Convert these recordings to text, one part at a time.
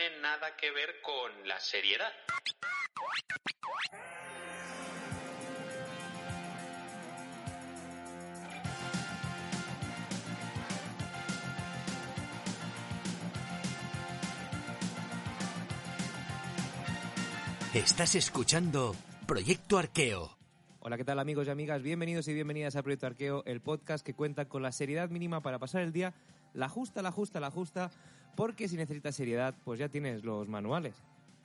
tiene nada que ver con la seriedad. Estás escuchando Proyecto Arqueo. Hola, ¿qué tal amigos y amigas? Bienvenidos y bienvenidas a Proyecto Arqueo, el podcast que cuenta con la seriedad mínima para pasar el día, la justa, la justa, la justa, porque si necesitas seriedad, pues ya tienes los manuales.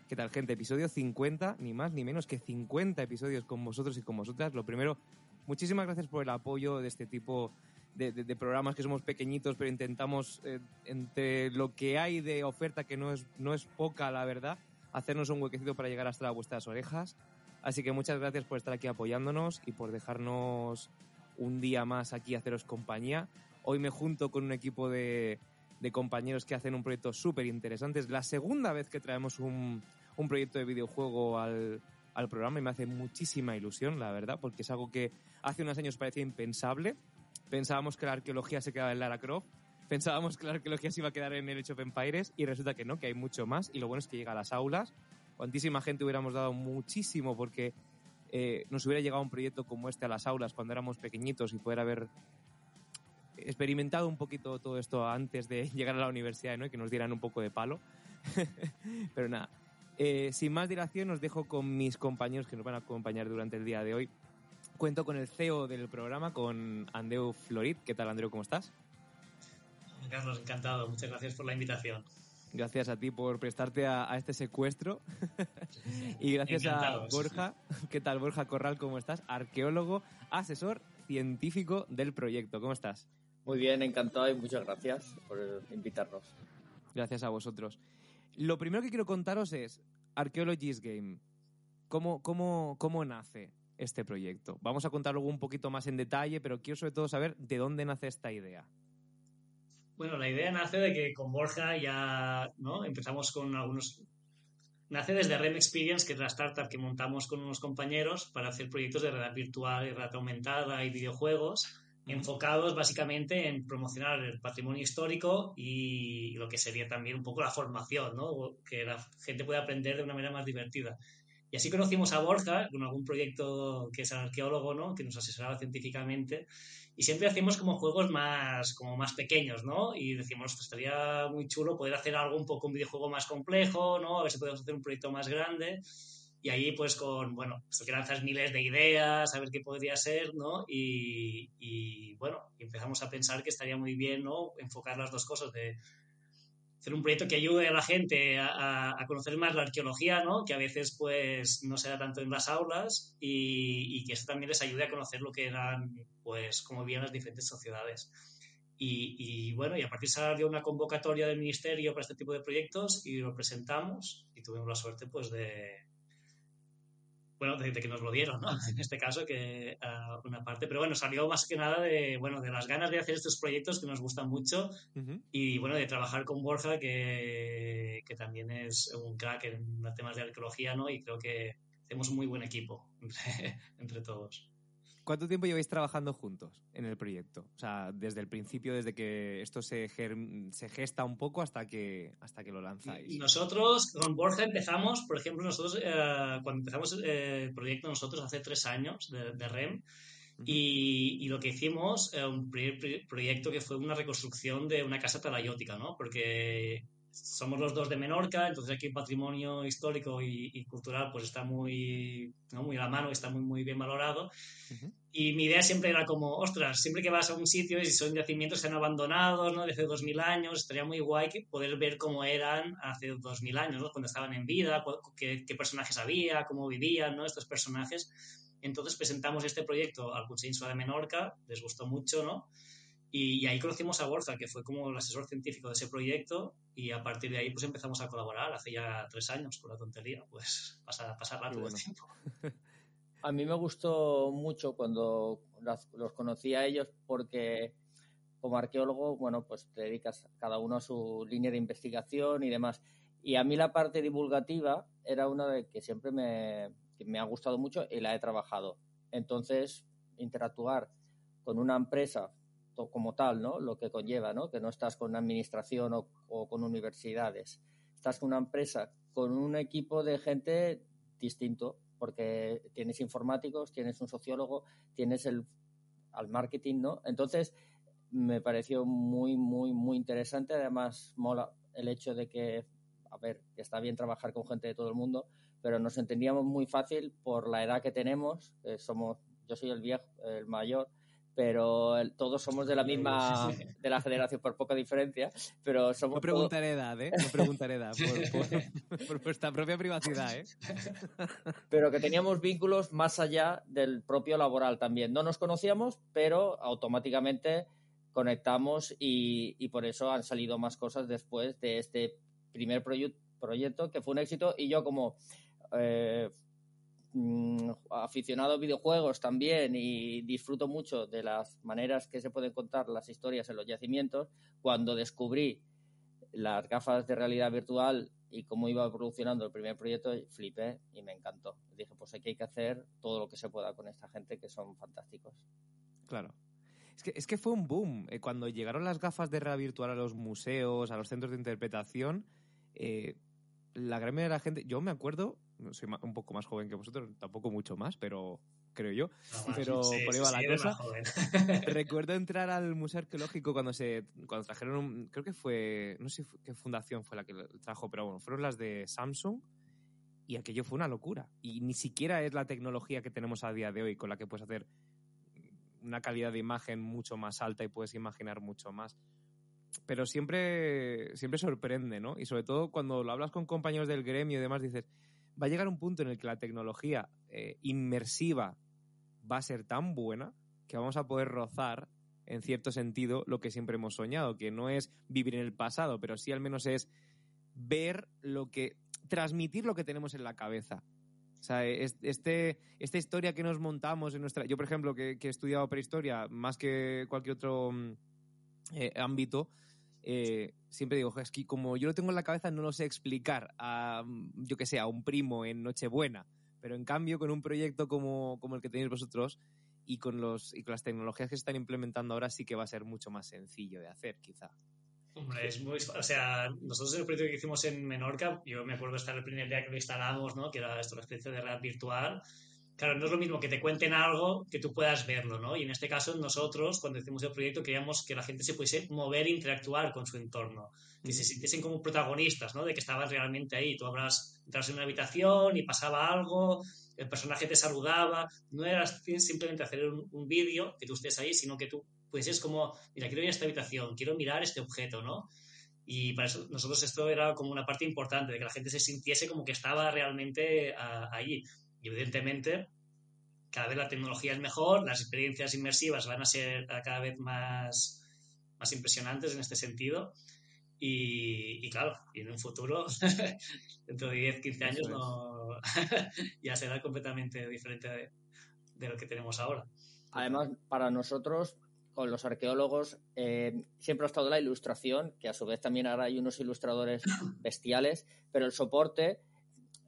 ¿Qué tal, gente? Episodio 50, ni más ni menos que 50 episodios con vosotros y con vosotras. Lo primero, muchísimas gracias por el apoyo de este tipo de, programas que somos pequeñitos, pero intentamos, eh, entre lo que hay de oferta, que no es, no es poca, la verdad, hacernos un huequecito para llegar hasta vuestras orejas. Así que muchas gracias por estar aquí apoyándonos y por dejarnos un día más aquí haceros compañía. Hoy me junto con un equipo de, de compañeros que hacen un proyecto súper interesante. Es la segunda vez que traemos un, un proyecto de videojuego al, al programa y me hace muchísima ilusión, la verdad, porque es algo que hace unos años parecía impensable. Pensábamos que la arqueología se quedaba en Lara Croft, pensábamos que la arqueología se iba a quedar en el Age of Empires y resulta que no, que hay mucho más y lo bueno es que llega a las aulas. Cuantísima gente hubiéramos dado muchísimo porque eh, nos hubiera llegado un proyecto como este a las aulas cuando éramos pequeñitos y poder haber experimentado un poquito todo esto antes de llegar a la universidad ¿no? y que nos dieran un poco de palo. Pero nada, eh, sin más dilación os dejo con mis compañeros que nos van a acompañar durante el día de hoy. Cuento con el CEO del programa, con Andreu Florit. ¿Qué tal, Andreu? ¿Cómo estás? Carlos, encantado. Muchas gracias por la invitación. Gracias a ti por prestarte a, a este secuestro. y gracias a. Borja. ¿Qué tal, Borja Corral? ¿Cómo estás? Arqueólogo, asesor científico del proyecto. ¿Cómo estás? Muy bien, encantado y muchas gracias por invitarnos. Gracias a vosotros. Lo primero que quiero contaros es Archaeologist Game. ¿Cómo, cómo, cómo nace este proyecto? Vamos a contarlo un poquito más en detalle, pero quiero sobre todo saber de dónde nace esta idea. Bueno, la idea nace de que con Borja ya ¿no? empezamos con algunos... Nace desde REM Experience, que es la startup que montamos con unos compañeros para hacer proyectos de realidad virtual y realidad aumentada y videojuegos enfocados básicamente en promocionar el patrimonio histórico y lo que sería también un poco la formación, ¿no? que la gente pueda aprender de una manera más divertida. Y así conocimos a Borja con algún proyecto que es arqueólogo, ¿no? que nos asesoraba científicamente. Y siempre hacíamos como juegos más, como más pequeños, ¿no? Y decíamos, pues estaría muy chulo poder hacer algo un poco, un videojuego más complejo, ¿no? A ver si podemos hacer un proyecto más grande. Y ahí, pues, con, bueno, esto que lanzas miles de ideas, a ver qué podría ser, ¿no? Y, y, bueno, empezamos a pensar que estaría muy bien, ¿no? Enfocar las dos cosas de hacer un proyecto que ayude a la gente a, a- conocer más la arqueología, ¿no? Que a veces, pues, no se da tanto en las aulas y, y que eso también les ayude a conocer lo que eran, pues, cómo vivían las diferentes sociedades. Y, y, bueno, y a partir salió una convocatoria del ministerio para este tipo de proyectos y lo presentamos y tuvimos la suerte, pues, de, bueno, de, de que nos lo dieron, ¿no? En este caso, que ah, una parte, pero bueno, salió más que nada de, bueno, de las ganas de hacer estos proyectos que nos gustan mucho y bueno, de trabajar con Borja, que, que también es un crack en temas de arqueología, ¿no? Y creo que hacemos un muy buen equipo entre, entre todos. ¿Cuánto tiempo lleváis trabajando juntos en el proyecto? O sea, desde el principio, desde que esto se, gesta un poco hasta que, hasta que lo lanzáis. Nosotros con Borja empezamos, por ejemplo, nosotros eh, cuando empezamos eh, el proyecto nosotros hace tres años de, de REM y, y lo que hicimos, eh, un primer pri- proyecto que fue una reconstrucción de una casa talayótica, ¿no? Porque somos los dos de Menorca, entonces aquí el patrimonio histórico y, y cultural pues está muy, ¿no? muy a la mano, está muy, muy bien valorado. Ujú. Y mi idea siempre era como, ostras, siempre que vas a un sitio y son yacimientos que han abandonados, ¿no? De hace 2000 años, estaría muy guay poder ver cómo eran hace 2000 años, ¿no? Cuando estaban en vida, qué, qué personajes había, cómo vivían, ¿no? Estos personajes. Entonces presentamos este proyecto al Consell de Menorca, les gustó mucho, ¿no? Y, ahí conocimos a Borja, que fue como el asesor científico de ese proyecto, y a partir de ahí pues empezamos a colaborar hace ya tres años, por la tontería, pues pasa, pasa rápido el tiempo. A mí me gustó mucho cuando los conocí a ellos porque como arqueólogo, bueno, pues te dedicas cada uno a su línea de investigación y demás. Y a mí la parte divulgativa era una de que siempre me, que me ha gustado mucho y la he trabajado. Entonces, interactuar con una empresa como tal, ¿no? Lo que conlleva, ¿no? Que no estás con una administración o, con universidades. Estás con una empresa, con un equipo de gente distinto, porque tienes informáticos, tienes un sociólogo, tienes el al marketing, ¿no? Entonces, me pareció muy, muy, muy interesante. Además, mola el hecho de que, a ver, está bien trabajar con gente de todo el mundo, pero nos entendíamos muy fácil por la edad que tenemos. somos, yo soy el viejo, el mayor, pero todos somos de la misma, de la generación, por poca diferencia, pero somos... No preguntaré edad, ¿eh? No preguntaré edad, por, por, vuestra propia privacidad, ¿eh? Pero que teníamos vínculos más allá del propio laboral también. No nos conocíamos, pero automáticamente conectamos y, por eso han salido más cosas después de este primer proyecto que fue un éxito y yo como eh, mm, aficionado a videojuegos también y disfruto mucho de las maneras que se pueden contar las historias en los yacimientos, cuando descubrí las gafas de realidad virtual y cómo iba evolucionando el primer proyecto, flipé y me encantó. Dije, pues aquí hay que hacer todo lo que se pueda con esta gente que son fantásticos. Claro. Es que, es que fue un boom. Eh, cuando llegaron las gafas de realidad virtual a los museos, a los centros de interpretación, eh, la gran mayoría de la gente, yo me acuerdo, soy un poco más joven que vosotros, tampoco mucho más, pero creo yo. pero por ahí va la cosa. Recuerdo entrar al Museo Arqueológico cuando se cuando trajeron un, creo que fue, no sé qué fundación fue la que trajo, pero bueno, fueron las de Samsung y aquello fue una locura. Y ni siquiera es la tecnología que tenemos a día de hoy con la que puedes hacer una calidad de imagen mucho más alta y puedes imaginar mucho más. Pero siempre, siempre sorprende, ¿no? Y sobre todo cuando lo hablas con compañeros del gremio y demás, dices, va a llegar un punto en el que la tecnología eh, inmersiva va a ser tan buena que vamos a poder rozar, en cierto sentido, lo que siempre hemos soñado, que no es vivir en el pasado, pero sí al menos es ver lo que, transmitir lo que tenemos en la cabeza. O sea, este, esta historia que nos montamos en nuestra... Yo, por ejemplo, que, he estudiado prehistoria más que cualquier otro mm, eh, ámbito, eh, siempre digo, es que como yo lo tengo en la cabeza no lo sé explicar a, mm, yo que sé, a un primo en Nochebuena. Pero en cambio, con un proyecto como, como el que tenéis vosotros y con, los, y con las tecnologías que se están implementando ahora, sí que va a ser mucho más sencillo de hacer, quizá. Hombre, es muy. O sea, nosotros el proyecto que hicimos en Menorca, yo me acuerdo estar el primer día que lo instalamos, ¿no? Que era esto, una especie de red virtual. Claro, no es lo mismo que te cuenten algo que tú puedas verlo, ¿no? Y en este caso, nosotros, cuando hicimos el proyecto, queríamos que la gente se pudiese mover e interactuar con su entorno. Que se sintiesen como protagonistas, ¿no? De que estaban realmente ahí. Tú habrás entrado en una habitación y pasaba algo, el personaje te saludaba. No era simplemente hacer un, un vídeo, que tú estés ahí, sino que tú pues es como, mira, quiero ir a esta habitación, quiero mirar este objeto, ¿no? Y para eso nosotros esto era como una parte importante, de que la gente se sintiese como que estaba realmente ahí. Y evidentemente, cada vez la tecnología es mejor, las experiencias inmersivas van a ser cada vez más, más impresionantes en este sentido. Y, claro, y en un futuro, dentro de 10, 15 años, no, ya será completamente diferente de, de, lo que tenemos ahora. Además, para nosotros, con los arqueólogos eh, siempre ha estado la ilustración, que a su vez también ahora hay unos ilustradores bestiales, pero el soporte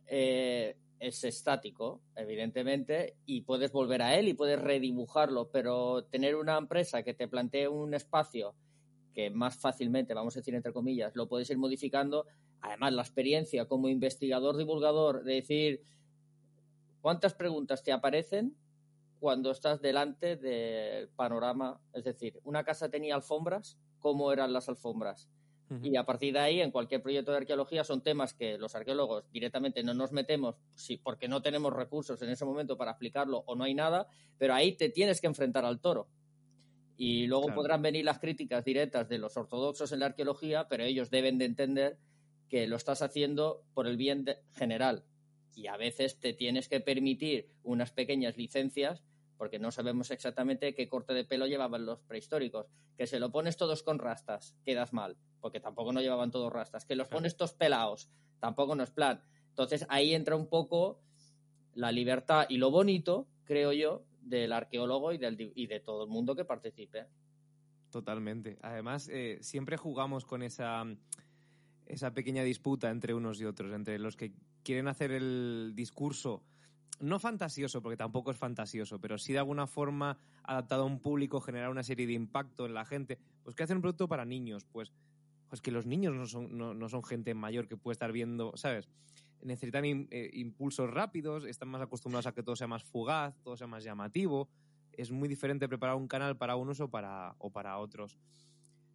eh, es estático, evidentemente, y puedes volver a él y puedes redibujarlo, pero tener una empresa que te plantee un espacio que más fácilmente, vamos a decir entre comillas, lo puedes ir modificando, además la experiencia como investigador divulgador de decir cuántas preguntas te aparecen cuando estás delante del panorama. Es decir, una casa tenía alfombras, ¿cómo eran las alfombras? Y a partir de ahí, en cualquier proyecto de arqueología, son temas que los arqueólogos directamente no nos metemos sí, porque no tenemos recursos en ese momento para explicarlo o no hay nada, pero ahí te tienes que enfrentar al toro. Y luego podrán venir las críticas directas de los ortodoxos en la arqueología, pero ellos deben de entender que lo estás haciendo por el bien general. Y a veces te tienes que permitir unas pequeñas licencias porque no sabemos exactamente qué corte de pelo llevaban los prehistóricos. Que se lo pones todos con rastas, quedas mal, porque tampoco no llevaban todos rastas. Que los pones todos pelados, tampoco no es plan. Entonces ahí entra un poco la libertad y lo bonito, creo yo, del arqueólogo y, del, y de todo el mundo que participe. Totalmente. Además, eh, siempre jugamos con esa, esa pequeña disputa entre unos y otros, entre los que quieren hacer el discurso no fantasioso, porque tampoco es fantasioso, pero sí de alguna forma adaptado a un público, generar una serie de impacto en la gente. Pues que hacen un producto para niños, pues, pues que los niños no son, no, son gente mayor que puede estar viendo, ¿sabes? Necesitan eh, impulsos rápidos, están más acostumbrados a que todo sea más fugaz, todo sea más llamativo. Es muy diferente preparar un canal para unos o para, o para otros.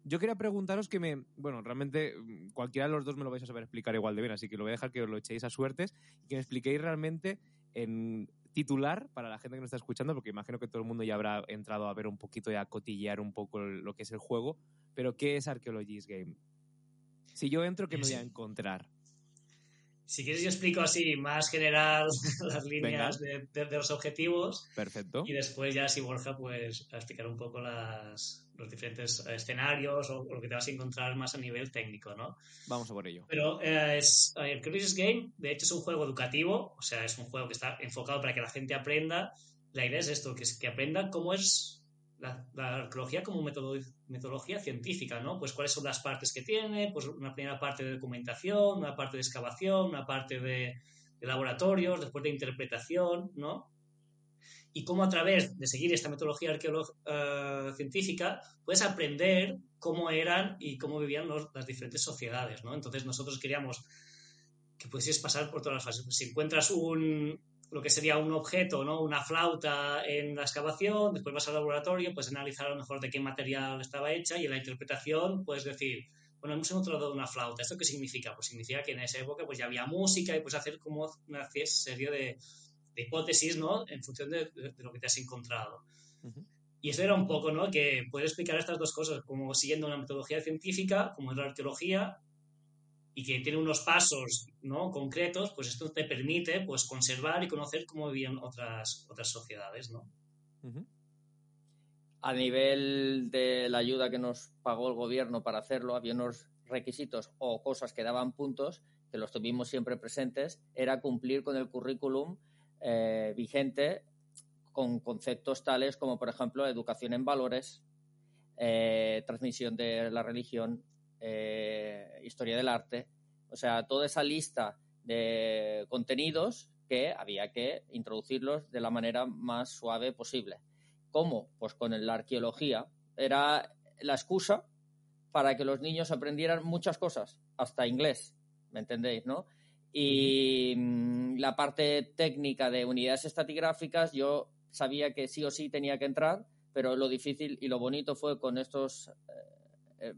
Yo quería preguntaros que me. Bueno, realmente mm, cualquiera de los dos me lo vais a saber explicar igual de bien, así que lo voy a dejar que os lo echéis a suertes y que me expliquéis realmente en titular para la gente que nos está escuchando, porque imagino que todo el mundo ya habrá entrado a ver un poquito y a cotillear un poco lo que es el juego, pero ¿qué es Archaeologist Game? Si yo entro, ¿qué me voy a encontrar? Si quieres yo explico así más general las líneas de, los objetivos. Perfecto. Y después ya si Borja pues a explicar un poco las, los diferentes escenarios o, lo que te vas a encontrar más a nivel técnico, ¿no? Vamos a por ello. Pero eh, es, el Crisis Game, de hecho, es un juego educativo, o sea, es un juego que está enfocado para que la gente aprenda. La idea es esto, que, es, que aprenda cómo es la, arqueología como metodología científica, ¿no? Pues cuáles son las partes que tiene, pues una primera parte de documentación, una parte de excavación, una parte de, de laboratorios, después de interpretación, ¿no? y cómo a través de seguir esta metodología eh, científica puedes aprender cómo eran y cómo vivían las diferentes sociedades, ¿no? Entonces nosotros queríamos que pudieses pasar por todas las fases. Pues si encuentras un, lo que sería un objeto, ¿no? Una flauta en la excavación, después vas al laboratorio, puedes analizar a lo mejor de qué material estaba hecha y en la interpretación puedes decir, bueno, hemos encontrado una flauta, ¿esto qué significa? Pues significa que en esa época pues ya había música y puedes hacer como una serie de, de hipótesis, ¿no? En función de, lo que te has encontrado. Y eso era un poco, ¿no? Que puedes explicar estas dos cosas, como siguiendo una metodología científica, como es la arqueología, y que tiene unos pasos, ¿no? Concretos, pues esto te permite, pues, conservar y conocer cómo vivían otras, otras sociedades, ¿no? A nivel de la ayuda que nos pagó el gobierno para hacerlo, había unos requisitos o cosas que daban puntos, que los tuvimos siempre presentes, era cumplir con el currículum eh, vigente con conceptos tales como, por ejemplo, educación en valores, eh, transmisión de la religión, eh, historia del arte. O sea, toda esa lista de contenidos que había que introducirlos de la manera más suave posible. ¿Cómo? Pues con la arqueología. Era la excusa para que los niños aprendieran muchas cosas, hasta inglés, ¿me entendéis, no? Y mm, la parte técnica de unidades estratigráficas, yo sabía que sí o sí tenía que entrar, pero lo difícil y lo bonito fue con estos eh, eh,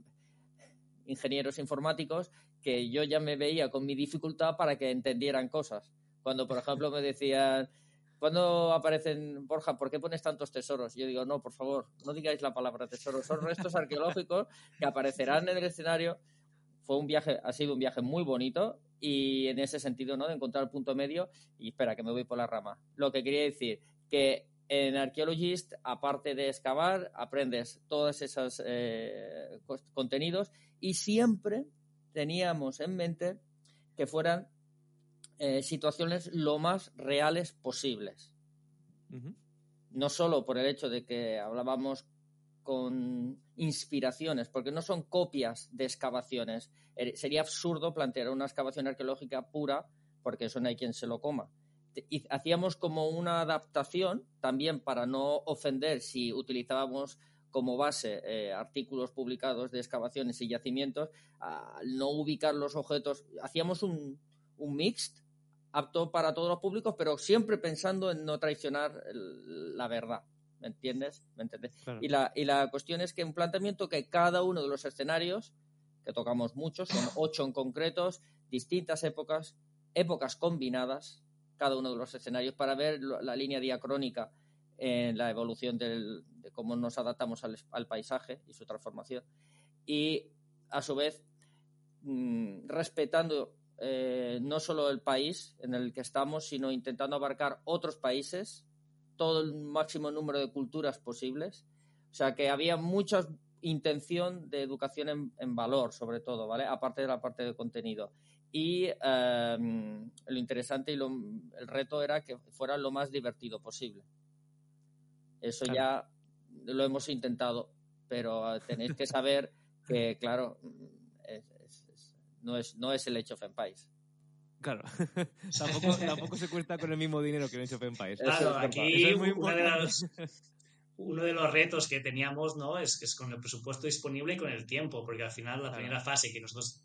ingenieros informáticos que yo ya me veía con mi dificultad para que entendieran cosas. Cuando, por ejemplo, me decían, ¿cuándo aparecen, Borja, por qué pones tantos tesoros? Yo digo, no, por favor, no digáis la palabra tesoros, son restos arqueológicos que aparecerán en el escenario. Fue un viaje, ha sido un viaje muy bonito y en ese sentido, ¿no? De encontrar el punto medio y espera, que me voy por la rama. Lo que quería decir, que en Archaeologist, aparte de excavar, aprendes todos esos eh, contenidos y siempre teníamos en mente que fueran eh, situaciones lo más reales posibles. No solo por el hecho de que hablábamos con inspiraciones, porque no son copias de excavaciones. Er, sería absurdo plantear una excavación arqueológica pura, porque eso no hay quien se lo coma. Y hacíamos como una adaptación también para no ofender si utilizábamos como base eh, artículos publicados de excavaciones y yacimientos, al no ubicar los objetos, hacíamos un, un mixed apto para todos los públicos, pero siempre pensando en no traicionar la verdad. ¿Me entiendes? Y, la, y la cuestión es que un planteamiento que cada uno de los escenarios, que tocamos muchos, son ocho en concretos, distintas épocas, épocas combinadas, cada uno de los escenarios, para ver la línea diacrónica en la evolución de cómo nos adaptamos al, paisaje y su transformación. Y a su vez, mm, respetando eh, no solo el país en el que estamos, sino intentando abarcar otros países todo el máximo número de culturas posibles. O sea que había mucha intención de educación en, en valor, sobre todo, ¿vale? Aparte de la parte de contenido. Y eh, lo interesante y lo, el reto era que fuera lo más divertido posible. Eso Claro. ya lo hemos intentado, pero tenéis que saber que, claro, es- es- es- no, es, no es el hecho of Empires. Claro. tampoco, tampoco se cuesta con el mismo dinero que en Age of Empires. Claro, aquí muy una de las- uno de los retos que teníamos ¿no? es, es con el presupuesto disponible y con el tiempo, porque al final la Claro. primera fase que nosotros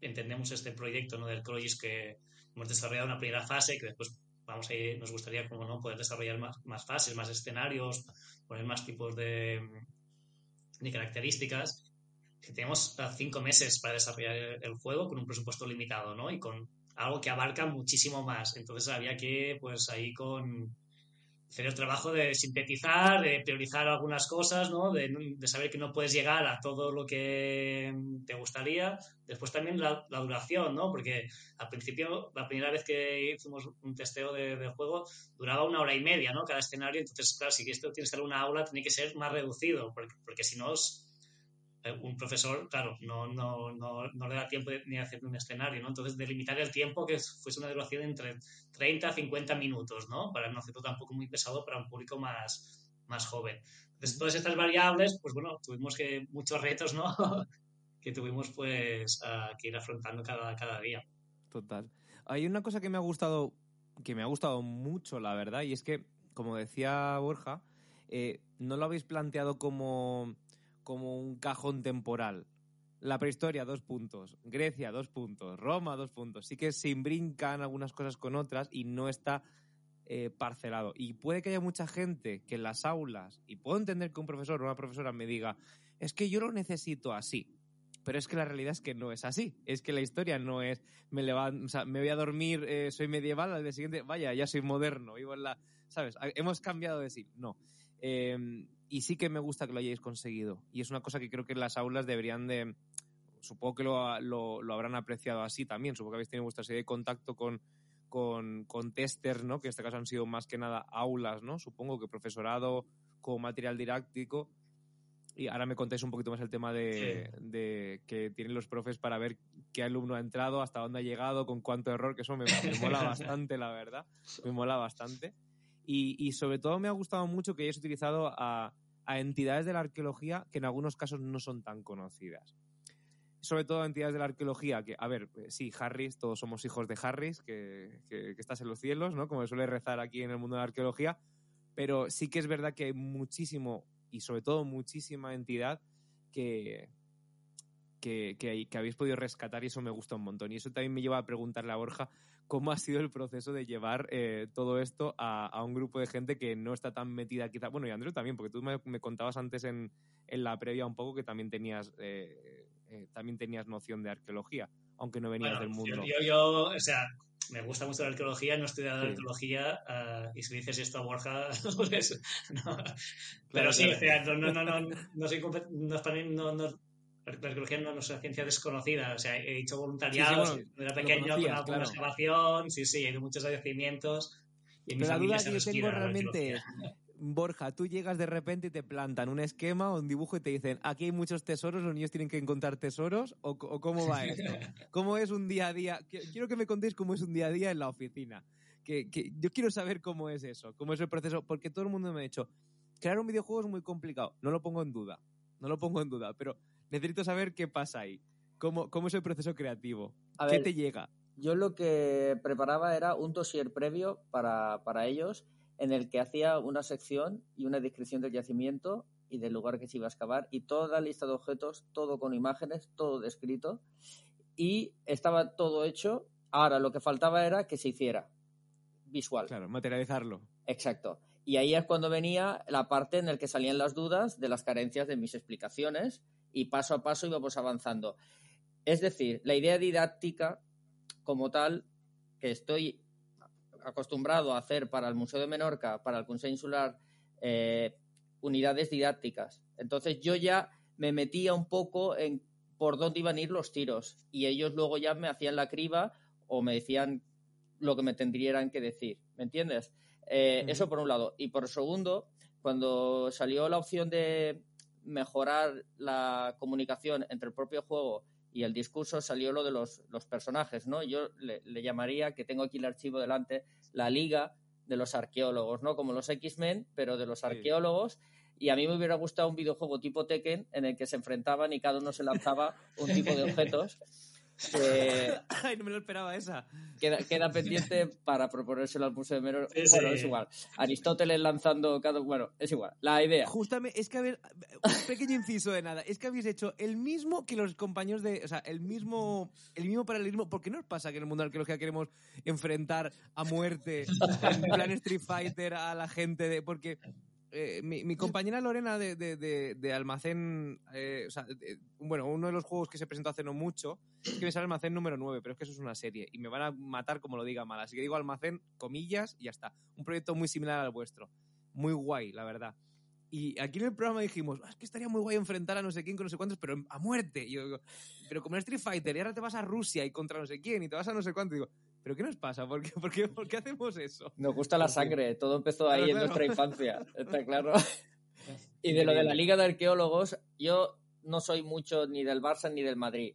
entendemos este proyecto ¿no? del Crollis que hemos desarrollado una primera fase que después vamos a ir- nos gustaría como no poder desarrollar más, más fases, más escenarios, poner más tipos de, de características. Que tenemos cinco meses para desarrollar el juego con un presupuesto limitado, ¿no? Y con algo que abarca muchísimo más. Entonces había que, pues ahí con hacer el trabajo de sintetizar, de priorizar algunas cosas, ¿no? De, de saber que no puedes llegar a todo lo que te gustaría. Después también la, la duración, ¿no? Porque al principio, la primera vez que hicimos un testeo de, de juego, duraba una hora y media, ¿no? Cada escenario. Entonces, claro, si esto tienes que ser una aula, tiene que ser más reducido, porque, porque si no, es- un profesor, claro, no, no, no, no le da tiempo de- ni a hacer un escenario, ¿no? Entonces, delimitar el tiempo que es- fuese una duración entre 30 a 50 minutos, ¿no? Para no hacerlo tampoco muy pesado para un público más, más joven. Entonces, todas estas variables, pues bueno, tuvimos que muchos retos, ¿no? que tuvimos pues a- que ir afrontando cada, cada día. Total. Hay una cosa que me ha gustado, que me ha gustado mucho, la verdad, y es que, como decía Borja, eh, no lo habéis planteado como, como un cajón temporal. La prehistoria, dos puntos. Grecia, dos puntos. Roma, dos puntos. Sí que se imbrincan algunas cosas con otras y no está eh, parcelado. Y puede que haya mucha gente que en las aulas, y puedo entender que un profesor o una profesora me diga, es que yo lo necesito así. Pero es que la realidad es que no es así. Es que la historia no es, me levan- o sea, me voy a dormir, eh, soy medieval, al día siguiente, vaya, ya soy moderno, vivo en la, ¿sabes? Hemos cambiado de sí. No. Eh, y sí que me gusta que lo hayáis conseguido. Y es una cosa que creo que las aulas deberían de, supongo que lo, lo- lo habrán apreciado así también. Supongo que habéis tenido vuestra serie de contacto con, con, con testers, ¿no? Que en este caso han sido más que nada aulas, ¿no? Supongo que profesorado con material didáctico. Y ahora me contáis un poquito más el tema de, de que tienen los profes para ver qué alumno ha entrado, hasta dónde ha llegado, con cuánto error, que eso me, me mola bastante, la verdad. Me mola bastante. Y, y sobre todo me ha gustado mucho que hayáis utilizado a, a entidades de la arqueología que en algunos casos no son tan conocidas. Sobre todo entidades de la arqueología que, a ver, eh, sí, Harris, todos somos hijos de Harris, que, que, estás en los cielos, ¿no? Como suele rezar aquí en el mundo de la arqueología, pero sí que es verdad que hay muchísimo y sobre todo muchísima entidad que, que, que, que habéis podido rescatar y eso me gusta un montón. Y eso también me lleva a preguntarle a Borja cómo ha sido el proceso de llevar eh, todo esto a, a un grupo de gente que no está tan metida quizá. Bueno, y Andrés también, porque tú me, me contabas antes en, en la previa un poco que también tenías, eh, eh, también tenías noción de arqueología, aunque no venías Bueno, del mundo. Yo, yo, yo, o sea, me gusta mucho la arqueología, no he estudiado Sí. arqueología ah, y si dices esto a Borja, pues, no. pero Claro, sí, claro. o sea, no, no, no, no, no soy no, no, la arqueología no, no es una ciencia desconocida, o sea, he hecho voluntariado, Sí, sí, bueno, pequeño con alguna claro. excavación, sí, sí, he ido muchos yacimientos y Pero la duda que yo tengo realmente es. Borja, tú llegas de repente y te plantan un esquema o un dibujo y te dicen, aquí hay muchos tesoros, los niños tienen que encontrar tesoros, o, o cómo va esto? ¿Cómo es un día a día? Qui- Quiero que me contéis cómo es un día a día en la oficina. Que, que yo quiero saber cómo es eso, cómo es el proceso, porque todo el mundo me ha dicho, crear un videojuego es muy complicado, no lo pongo en duda, no lo pongo en duda, pero necesito saber qué pasa ahí, cómo, cómo es el proceso creativo, A qué ver, te llega. Yo lo que preparaba era un dossier previo para, para ellos en el que hacía una sección y una descripción del yacimiento y del lugar que se iba a excavar y toda la lista de objetos, todo con imágenes, todo descrito y estaba todo hecho. Ahora lo que faltaba era que se hiciera visual. Claro, materializarlo. Exacto. Y ahí es cuando venía la parte en la que salían las dudas de las carencias de mis explicaciones y paso a paso íbamos avanzando. Es decir, la idea didáctica como tal que estoy acostumbrado a hacer para el Museo de Menorca, para el Consell Insular, eh, unidades didácticas. Entonces yo ya me metía un poco en por dónde iban a ir los tiros y ellos luego ya me hacían la criba o me decían lo que me tendrían que decir. ¿Me entiendes? Eh, eso por un lado. Y por segundo, cuando salió la opción de mejorar la comunicación entre el propio juego y el discurso, salió lo de los, los personajes, ¿no? Yo le, le llamaría, que tengo aquí el archivo delante, la liga de los arqueólogos, ¿no? Como los X-Men, pero de los arqueólogos. Y a mí me hubiera gustado un videojuego tipo Tekken en el que se enfrentaban y cada uno se lanzaba un tipo de objetos. Ay, no me lo esperaba esa. queda, queda pendiente para proponérselo al Museo de Mero. Sí, Bueno, sí. es igual. Aristóteles lanzando cada. Bueno, es igual. La idea. Justamente, es que a ver, un pequeño inciso de nada. Es que habéis hecho el mismo que los compañeros de. O sea, el mismo, el mismo paralelismo. ¿Por qué no os pasa que en el mundo de la arqueología queremos enfrentar a muerte en plan Street Fighter a la gente de. Porque. Eh, mi, mi compañera Lorena de, de- de- de Almacén, eh, o sea, bueno, uno de los juegos que se presentó hace no mucho, es que me sale Almacén número 9, pero es que eso es una serie y me van a matar como lo diga mal. Así que digo Almacén, comillas, y ya está. Un proyecto muy similar al vuestro. Muy guay, la verdad. Y aquí en el programa dijimos, "Ah, es que estaría muy guay enfrentar a no sé quién con no sé cuántos, pero a muerte. Y yo digo, pero como en Street Fighter, y ahora te vas a Rusia y contra no sé quién, y te vas a no sé cuánto. Y digo, ¿pero qué nos pasa? ¿Por qué, por qué, por qué hacemos eso? Nos gusta la sangre. Todo empezó ahí Claro, en claro. nuestra infancia. Está claro. y de lo de la Liga de Arqueólogos, yo no soy mucho ni del Barça ni del Madrid.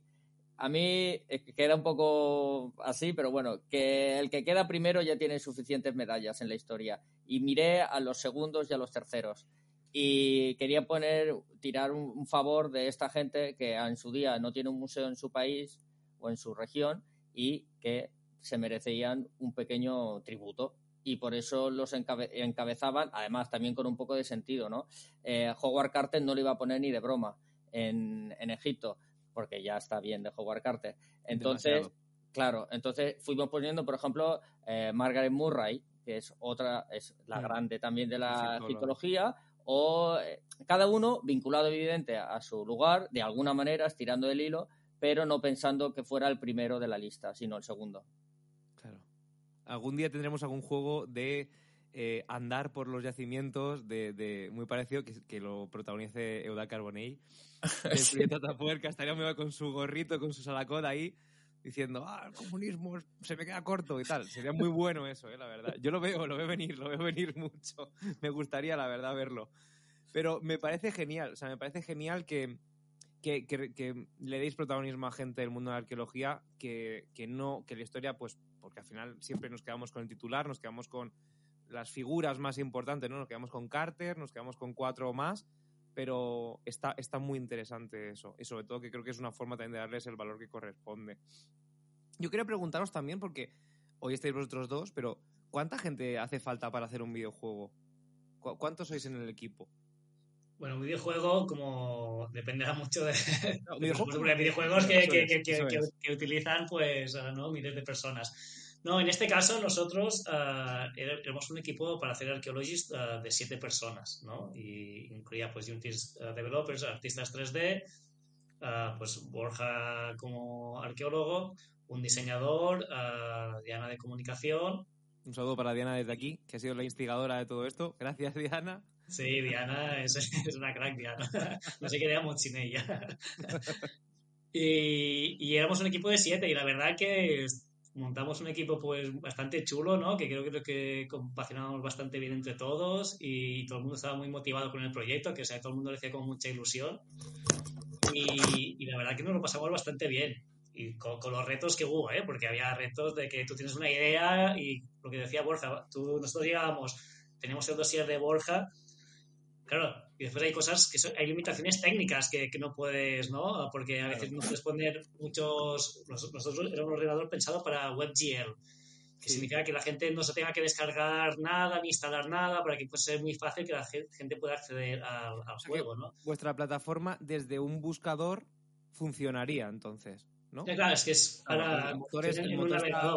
A mí eh, queda un poco así, pero bueno, que el que queda primero ya tiene suficientes medallas en la historia. Y miré a los segundos y a los terceros. Y quería poner, tirar un, un favor de esta gente que en su día no tiene un museo en su país o en su región y que se merecían un pequeño tributo. Y por eso los encabe- encabezaban, además también con un poco de sentido, ¿no? Eh, Howard Carter no le iba a poner ni de broma en, en Egipto, porque ya está bien de Howard Carter. Entonces, Demasiado. claro, entonces fuimos poniendo, por ejemplo, eh, Margaret Murray, que es otra, es la Mm. grande también de la Egiptóloga. O eh, cada uno vinculado evidente a, su lugar, de alguna manera, estirando el hilo, pero no pensando que fuera el primero de la lista, sino el segundo. Claro. Algún día tendremos algún juego de eh, andar por los yacimientos de, de- muy parecido que, que lo protagonice Euda Carbonell. El Sí. Tapuerca estaría muy con su gorrito, con su salacón ahí, diciendo, ah, el comunismo se me queda corto y tal. Sería muy bueno eso, eh, la verdad. Yo lo veo, lo veo venir, lo veo venir mucho. Me gustaría, la verdad, verlo. Pero me parece genial, o sea, me parece genial que, que, que- le deis protagonismo a gente del mundo de la arqueología que, que no, que la historia, pues, porque al final siempre nos quedamos con el titular, nos quedamos con las figuras más importantes, ¿no? Nos quedamos con Carter, nos quedamos con cuatro más, pero está, está muy interesante eso. Y sobre todo que creo que es una forma también de darles el valor que corresponde. Yo quería preguntaros también, porque hoy estáis vosotros dos, pero ¿cuánta gente hace falta para hacer un videojuego? ¿Cu- ¿Cuántos sois en el equipo? Bueno, un videojuego como dependerá mucho de, No, de videojuego- los porque hay videojuegos que, que- utilizan pues ¿no? miles de personas. No, en este caso nosotros era- éramos un equipo para hacer Archaeologist ah, de siete personas, ¿no? Y incluía pues Unity ah, developers, artistas 3D, ah, pues Borja como arqueólogo, un diseñador, Diana de comunicación, Un saludo para Diana desde aquí, que ha sido la instigadora de todo esto. Gracias, Diana. Sí, Diana es, es una crack, Diana. No sé qué haríamos sin ella. Y, y éramos un equipo de siete y la verdad que montamos un equipo pues bastante chulo, ¿no? Que creo que, que compaginamos bastante bien entre todos y todo el mundo estaba muy motivado con el proyecto, que o sea, todo el mundo le hacía con mucha ilusión. Y, y la verdad que nos lo pasamos bastante bien. Y con, con los retos que hubo, ¿eh? Porque había retos de que tú tienes una idea y lo que decía Borja, tú, nosotros llegábamos, teníamos el dossier de Borja, claro, y después hay cosas que son- hay limitaciones técnicas que, que no puedes, ¿no? Porque a veces no puedes poner muchos, nos- nosotros era un ordenador pensado para WebGL, que Sí. significa que la gente no se tenga que descargar nada ni instalar nada para que pueda ser muy fácil que la gen- gente pueda acceder al, al sea que- juego, ¿no? Vuestra plataforma desde un buscador funcionaría entonces, ¿no? Ya, claro, es que es Claro, para el motor es- el motor está-.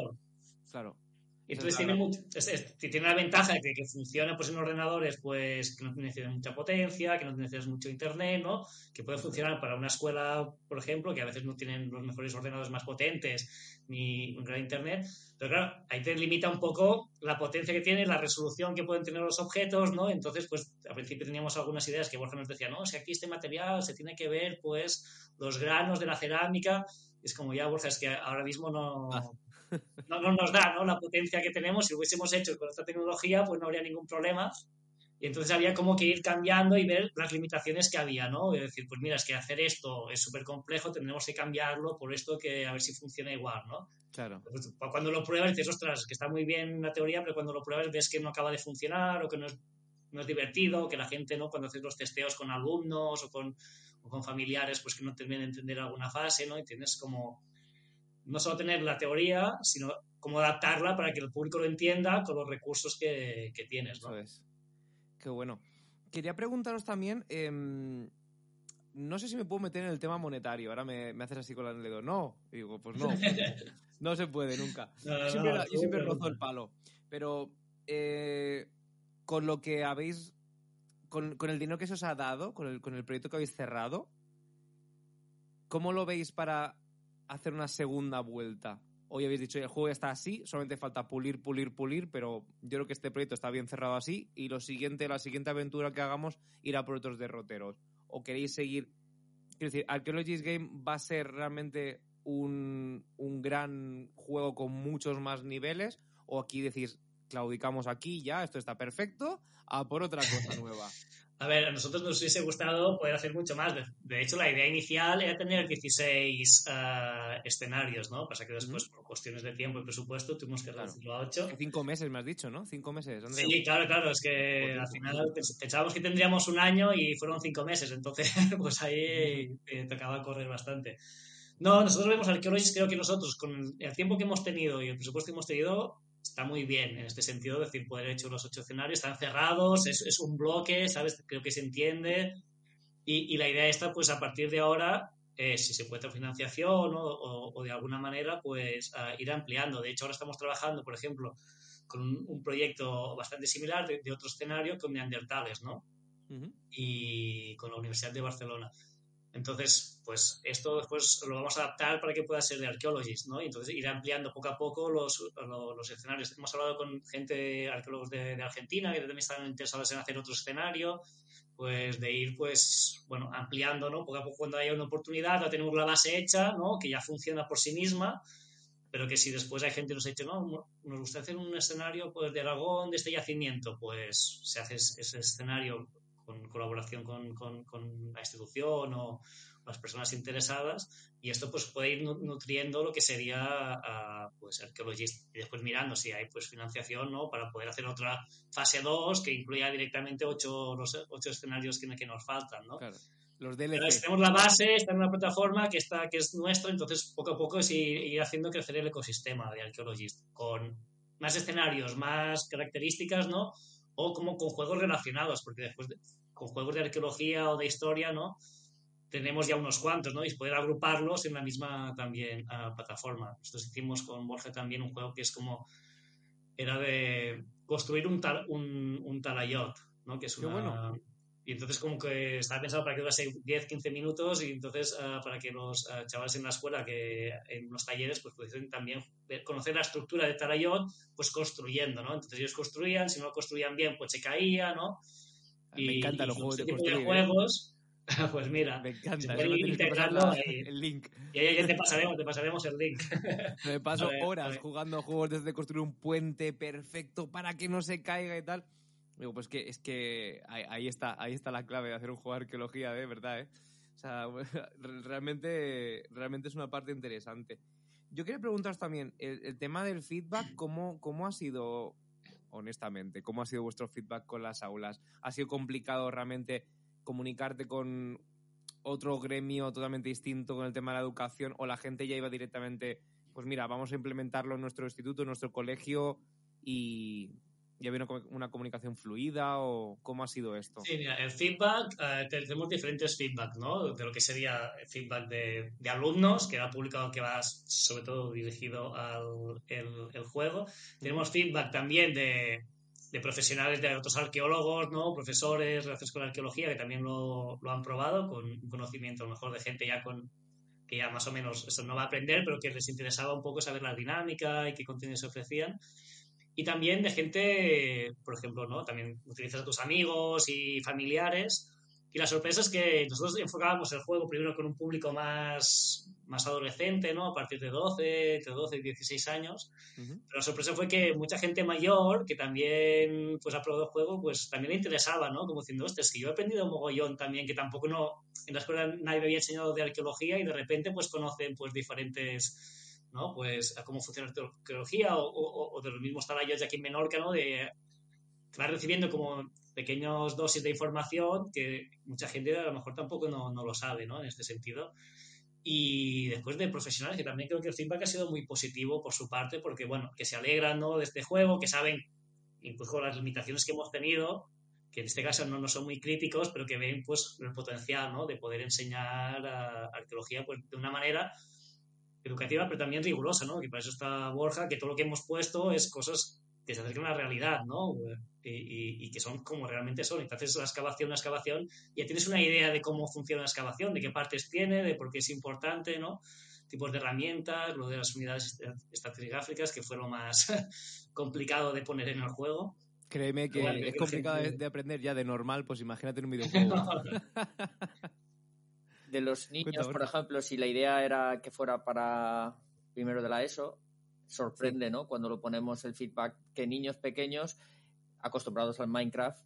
Claro. Entonces es la tiene, gracia. mu- es- es- tiene la ventaja de que, que funciona pues, en ordenadores pues, que no necesitan mucha potencia, que no necesitas mucho internet, ¿no? que puede funcionar para una escuela, por ejemplo, que a veces no tienen los mejores ordenadores más potentes ni un gran internet. Pero claro, ahí te limita un poco la potencia que tiene, la resolución que pueden tener los objetos, ¿no? Entonces, pues al principio teníamos algunas ideas que Borja nos decía, no, si aquí este material se tiene que ver, pues, los granos de la cerámica. Es como ya, Borja, es que ahora mismo no, Ah. No, no nos da ¿no? la potencia que tenemos. Si lo hubiésemos hecho con esta tecnología, pues no habría ningún problema. Y entonces había como que ir cambiando y ver las limitaciones que había, ¿no? Y decir, pues mira, es que hacer esto es súper complejo, tendremos que cambiarlo por esto que a ver si funciona igual, ¿no? Claro. Pues cuando lo pruebas dices, ostras, que está muy bien la teoría, pero cuando lo pruebas ves que no acaba de funcionar o que no es, no es divertido, que la gente, ¿no? Cuando haces los testeos con alumnos o con, o con familiares, pues que no termina de entender alguna fase, ¿no? Y tienes como no solo tener la teoría, sino cómo adaptarla para que el público lo entienda con los recursos que, que tienes, ¿no? Eso es. Qué bueno. Quería preguntaros también, em, no sé si me puedo meter en el tema monetario. Ahora me, me haces así con el dedo. No, y digo, pues no. no se puede nunca. No, Yo siempre, no, yo siempre tú rozo el palo. Pero eh, con lo que habéis. Con, con el dinero que se os ha dado, con el, con el proyecto que habéis cerrado, ¿cómo lo veis para hacer una segunda vuelta? Hoy habéis dicho, el juego ya está así, solamente falta pulir, pulir, pulir, pero yo creo que este proyecto está bien cerrado así y lo siguiente, la siguiente aventura que hagamos irá por otros derroteros. ¿O queréis seguir? Quiero decir, Archaeologist Game va a ser realmente un, un gran juego con muchos más niveles o aquí decís, claudicamos aquí ya, esto está perfecto, a por otra cosa nueva. A ver, a nosotros nos hubiese gustado poder hacer mucho más. De, hecho, la idea inicial era tener 16 eh, escenarios, ¿no? Pasa que después, por cuestiones de tiempo y presupuesto, tuvimos que Claro. reducirlo a 8. Cinco meses me has dicho, ¿no? Cinco meses. Sí, claro, claro, es que al final pens- pensábamos que tendríamos un año y fueron cinco meses, entonces pues ahí eh, tocaba correr bastante. No, nosotros vemos Archaeologist, creo que nosotros con el tiempo que hemos tenido y el presupuesto que hemos tenido está muy bien en este sentido, es decir, poder haber hecho los ocho escenarios, están cerrados, es, es un bloque, ¿sabes? Creo que se entiende y, y la idea está, pues a partir de ahora, eh, si se encuentra financiación o, o- o de alguna manera, pues a ir ampliando. De hecho, ahora estamos trabajando, por ejemplo, con un, un proyecto bastante similar de, de otro escenario con Neandertales, ¿no? Y con la Universidad de Barcelona. Entonces, pues esto después lo vamos a adaptar para que pueda ser de Archaeologist, ¿no? Y entonces ir ampliando poco a poco los, los, los escenarios. Hemos hablado con gente, arqueólogos de, de Argentina, que también están interesados en hacer otro escenario, pues de ir, pues, bueno, ampliando, ¿no? Poco a poco cuando haya una oportunidad, ya tenemos la base hecha, ¿no? Que ya funciona por sí misma, pero que si después hay gente que nos ha dicho, no, nos gusta hacer un escenario pues, de Aragón, de este yacimiento, pues se hace es- ese escenario con colaboración con, con- con la institución o las personas interesadas y esto pues puede ir nu- nutriendo lo que sería ah, pues arqueologista y después mirando si hay pues financiación no para poder hacer otra fase 2 que incluya directamente ocho, los ocho escenarios que, que nos faltan ¿no? Claro. Los DLC. tenemos la base, está en una plataforma que, está, que es nuestra, entonces poco a poco es ir, ir haciendo crecer el ecosistema de Archaeologist con más escenarios, más características, ¿no? O como con juegos relacionados, porque después de- con juegos de arqueología o de historia, ¿no? Tenemos ya unos cuantos, ¿no? Y poder agruparlos en la misma también ah, plataforma. Nosotros hicimos con Borja también un juego que es como, era de construir un, tal, un, un talayot, ¿no? Que es una, bueno. Y entonces como que estaba pensado para que durase 10, 15 minutos y entonces ah, para que los ah, chavales en la escuela, que en los talleres, pues pudiesen también conocer la estructura de Tarayot, pues construyendo, ¿no? Entonces ellos construían, si no lo construían bien, pues se caía, ¿no? Me encantan los y juegos de este tipo construir. ¿eh? juegos, pues mira, Me encanta. se la- ahí. el link. y ahí ya te pasaremos, te pasaremos el link. Me paso ver, horas jugando juegos desde construir un puente perfecto para que no se caiga y tal. Digo, pues que es que ahí, está, ahí está la clave de hacer un juego de arqueología, de verdad, ¿eh? O sea, re- realmente, realmente es una parte interesante. Yo quería preguntaros también, el, el tema del feedback, ¿cómo, ¿cómo ha sido, honestamente, cómo ha sido vuestro feedback con las aulas? ¿Ha sido complicado realmente comunicarte con otro gremio totalmente distinto con el tema de la educación o la gente ya iba directamente, pues mira, vamos a implementarlo en nuestro instituto, en nuestro colegio y ya había una, una comunicación fluida o cómo ha sido esto? Sí, mira, el feedback, eh, tenemos diferentes feedback, ¿no? De lo que sería feedback de, de alumnos, que era público que va sobre todo dirigido al el, el juego. Tenemos feedback también de, de profesionales de otros arqueólogos, ¿no? Profesores relacionados con la arqueología que también lo, lo han probado con un conocimiento a lo mejor de gente ya con que ya más o menos eso no va a aprender, pero que les interesaba un poco saber la dinámica y qué contenidos ofrecían y también de gente, por ejemplo, ¿no? También utilizas a tus amigos y familiares y la sorpresa es que nosotros enfocábamos el juego primero con un público más, más adolescente, ¿no? A partir de 12, entre 12 y 16 años. Pero la sorpresa fue que mucha gente mayor que también pues ha probado el juego, pues también le interesaba, ¿no? Como diciendo, es que yo he aprendido un mogollón también, que tampoco no, en la escuela nadie me había enseñado de arqueología y de repente pues conocen pues diferentes, ¿no? Pues a cómo funciona la arqueología o, o, de los mismos talayos de aquí en Menorca, ¿no? De, que vas recibiendo como pequeños dosis de información que mucha gente a lo mejor tampoco no, no lo sabe, ¿no? En este sentido y después de profesionales que también creo que el feedback ha sido muy positivo por su parte porque bueno que se alegran ¿no? de este juego que saben incluso las limitaciones que hemos tenido que en este caso no, no son muy críticos pero que ven pues el potencial ¿no? de poder enseñar arqueología pues de una manera educativa pero también rigurosa ¿no? que para eso está Borja que todo lo que hemos puesto es cosas que se acercan a la realidad, ¿no? Y, que son como realmente son. Entonces, la excavación, la excavación, ya tienes una idea de cómo funciona la excavación, de qué partes tiene, de por qué es importante, ¿no? Tipos de herramientas, lo de las unidades estratigráficas, que fue lo más complicado de poner en el juego. Créeme que es complicado de, aprender ya de normal, pues imagínate en un videojuego. de los niños, por ejemplo, si la idea era que fuera para primero de la ESO, sorprende, ¿no? Cuando lo ponemos el feedback que niños pequeños acostumbrados al Minecraft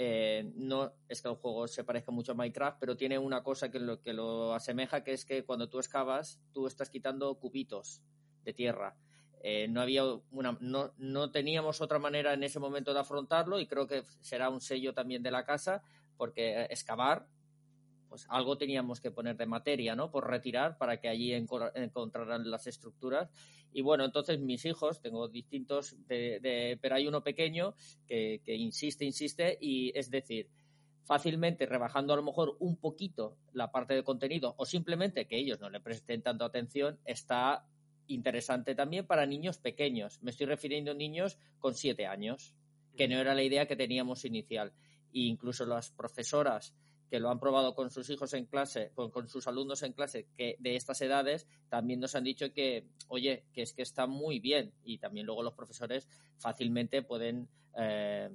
eh, no es que el juego se parezca mucho a Minecraft, pero tiene una cosa que lo, que lo asemeja, que es que cuando tú excavas, tú estás quitando cubitos de tierra. Eh, no había una, no, no teníamos otra manera en ese momento de afrontarlo y creo que será un sello también de la casa, porque excavar pues algo teníamos que poner de materia, ¿no? Por retirar para que allí encontraran las estructuras. Y bueno, entonces mis hijos, tengo distintos, de, pero hay uno pequeño que, insiste, insiste, y es decir, fácilmente rebajando a lo mejor un poquito la parte de contenido o simplemente que ellos no le presten tanto atención, está interesante también para niños pequeños. Me estoy refiriendo a niños con siete años, que no era la idea que teníamos inicial. E incluso las profesoras que lo han probado con sus hijos en clase, con, sus alumnos en clase que de estas edades, también nos han dicho que, oye, que es que está muy bien y también luego los profesores fácilmente pueden eh,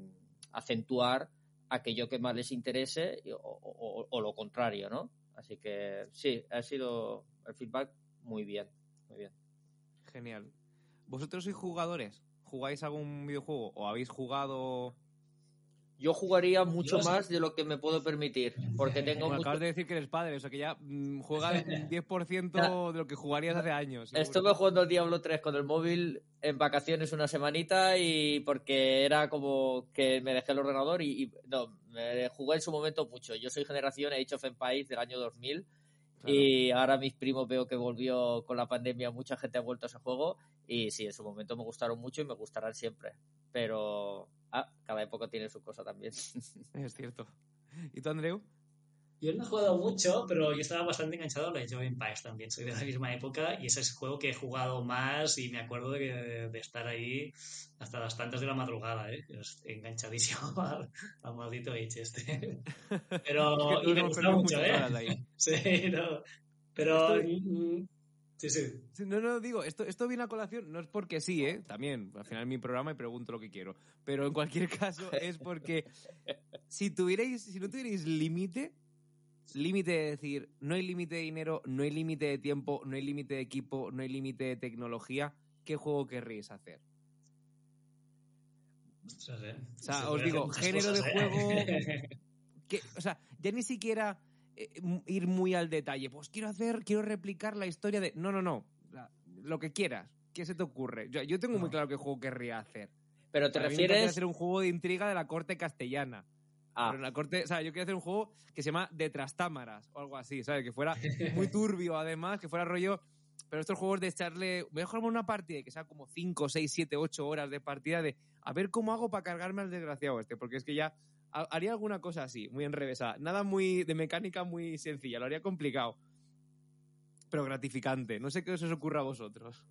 acentuar aquello que más les interese o, lo contrario, ¿no? Así que sí, ha sido el feedback muy bien, muy bien. Genial. ¿Vosotros sois jugadores? ¿Jugáis algún videojuego o habéis jugado yo jugaría mucho más de lo que me puedo permitir. Porque tengo. acabas de decir que eres padre, o sea que ya mm, juegas 10% de lo que jugarías hace años. Estuve jugando al Diablo 3 con el móvil en vacaciones una semanita y porque era como que me dejé el ordenador y, no, me jugué en su momento mucho. Yo soy generación Age of Empires del año 2000 y ahora mis primos veo que volvió con la pandemia, mucha gente ha vuelto a ese juego y sí, en su momento me gustaron mucho y me gustarán siempre. Pero ah, cada época tiene su cosa también. Es cierto. ¿Y tú, Andreu? Yo no he jugado mucho, pero yo estaba bastante enganchado a la Age of Empires también. Soy de la misma época y ese es el juego que he jugado más y me acuerdo de, de estar ahí hasta las tantas de la madrugada, ¿eh? enganchadísimo al, maldito Age este. Pero y me gusta mucho, ¿eh? Sí, no. Pero... Mm, sí, sí. No, no, digo, esto, esto viene a colación, no es porque sí, ¿eh? También, al final mi programa y pregunto lo que quiero. Pero en cualquier caso es porque si tuvierais, si no tuvierais límite, límite de decir, no hay límite de dinero, no hay límite de tiempo, no hay límite de equipo, no hay límite de tecnología, ¿qué juego querríais hacer? o sea, os digo, género de ¿eh? juego. o sea, ya ni siquiera eh, ir muy al detalle. Pues quiero hacer, quiero replicar la historia de. No, no, no. lo que quieras. ¿Qué se te ocurre? Yo, tengo muy claro qué juego querría hacer. Pero te refieres. hacer un juego de intriga de la corte castellana. Ah. la corte, o sea, yo quiero hacer un juego que se llama De Trastámaras o algo así, ¿sabes? Que fuera muy turbio, además, que fuera rollo. Pero estos juegos de echarle. Voy a jugar una partida que sea como 5, 6, 7, 8 horas de partida de a ver cómo hago para cargarme al desgraciado este, porque es que ya haría alguna cosa así, muy enrevesada. Nada muy de mecánica muy sencilla, lo haría complicado. Pero gratificante. No sé qué os ocurra a vosotros.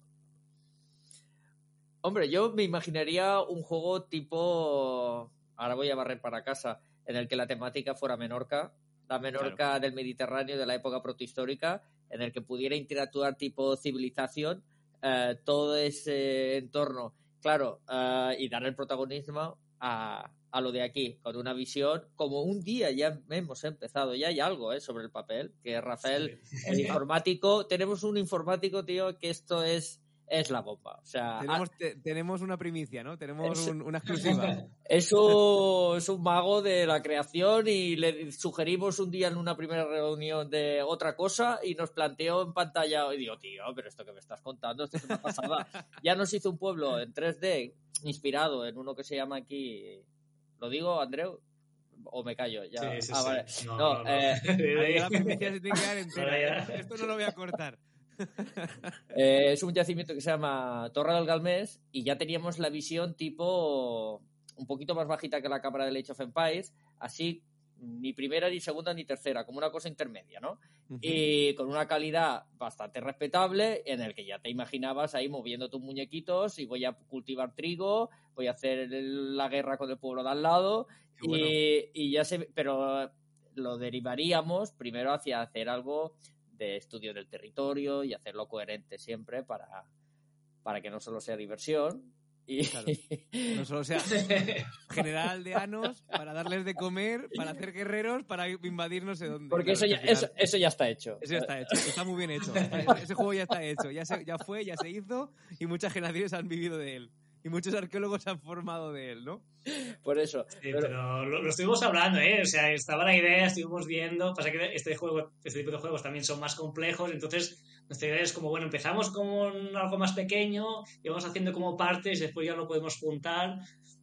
Hombre, yo me imaginaría un juego tipo. Ahora voy a barrer para casa en el que la temática fuera Menorca, la Menorca del Mediterráneo de la época protohistórica, en el que pudiera interactuar tipo civilización, eh, todo ese entorno, claro, eh, y dar el protagonismo a, a lo de aquí, con una visión, como un día ya hemos empezado, ya hay algo ¿eh? sobre el papel, que Rafael, el informático, tenemos un informático, tío, que esto es es la bomba. O sea, tenemos, tenemos una primicia, ¿no? Tenemos una exclusiva. Es un, es un mago de la creación y le sugerimos un día en una primera reunión de otra cosa y nos planteó en pantalla y digo, tío, pero esto que me estás contando, esto es una pasada. ya nos hizo un pueblo en 3D inspirado en uno que se llama aquí ¿Lo digo, Andreu? ¿O me callo? Ya. Sí, sí, ah, vale. sí. No, No, no, eh, Ahí la primicia se tiene que dar entera. Ahora ya. Esto no lo voy a cortar. eh, es un yacimiento que se llama Torre del Galmés y ya teníamos la visión tipo un poquito más bajita que la cámara de Age of Empires, así ni primera, ni segunda, ni tercera, como una cosa intermedia, ¿no? Y con una calidad bastante respetable, en el que ya te imaginabas ahí moviendo tus muñequitos y voy a cultivar trigo, voy a hacer la guerra con el pueblo de al lado, bueno. y, y ya se. Pero lo derivaríamos primero hacia hacer algo de estudio del territorio y hacerlo coherente siempre para, para que no solo sea diversión. Y, Claro. No solo sea generar aldeanos para darles de comer, para hacer guerreros, para invadir no sé dónde. porque Claro, eso, ya, final- eso, eso ya está hecho. Eso ya está hecho, está muy bien hecho. Ese juego ya está hecho, ya, se- ya fue, ya se hizo y muchas generaciones han vivido de él. Y muchos arqueólogos se han formado de él, ¿no? Por eso. Sí, Pero- pero lo, lo estuvimos hablando, ¿eh? O sea, estaba la idea, estuvimos viendo. Pasa que este juego, este tipo de juegos también son más complejos, entonces nuestra idea es como, bueno, empezamos con algo más pequeño y vamos haciendo como partes y después ya lo podemos juntar.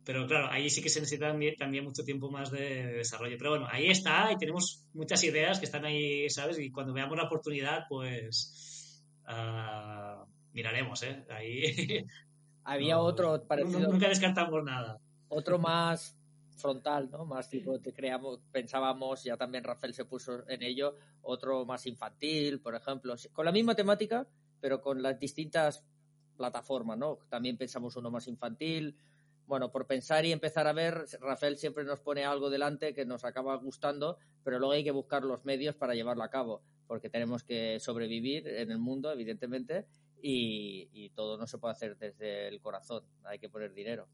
Pero claro, ahí sí que se necesita también, también mucho tiempo más de, de desarrollo. Pero bueno, ahí está y tenemos muchas ideas que están ahí, ¿sabes? Y cuando veamos la oportunidad, pues ah, miraremos, ¿eh? Ahí Había no, otro parecido. nunca descartamos nada. otro más frontal, ¿no? Más tipo, te creamos, pensábamos, ya también Rafael se puso en ello, otro más infantil, por ejemplo, con la misma temática, pero con las distintas plataformas, ¿no? También pensamos uno más infantil. Bueno, por pensar y empezar a ver, Rafael siempre nos pone algo delante que nos acaba gustando, pero luego hay que buscar los medios para llevarlo a cabo, porque tenemos que sobrevivir en el mundo, evidentemente, y, y todo no se puede hacer desde el corazón, hay que poner dinero.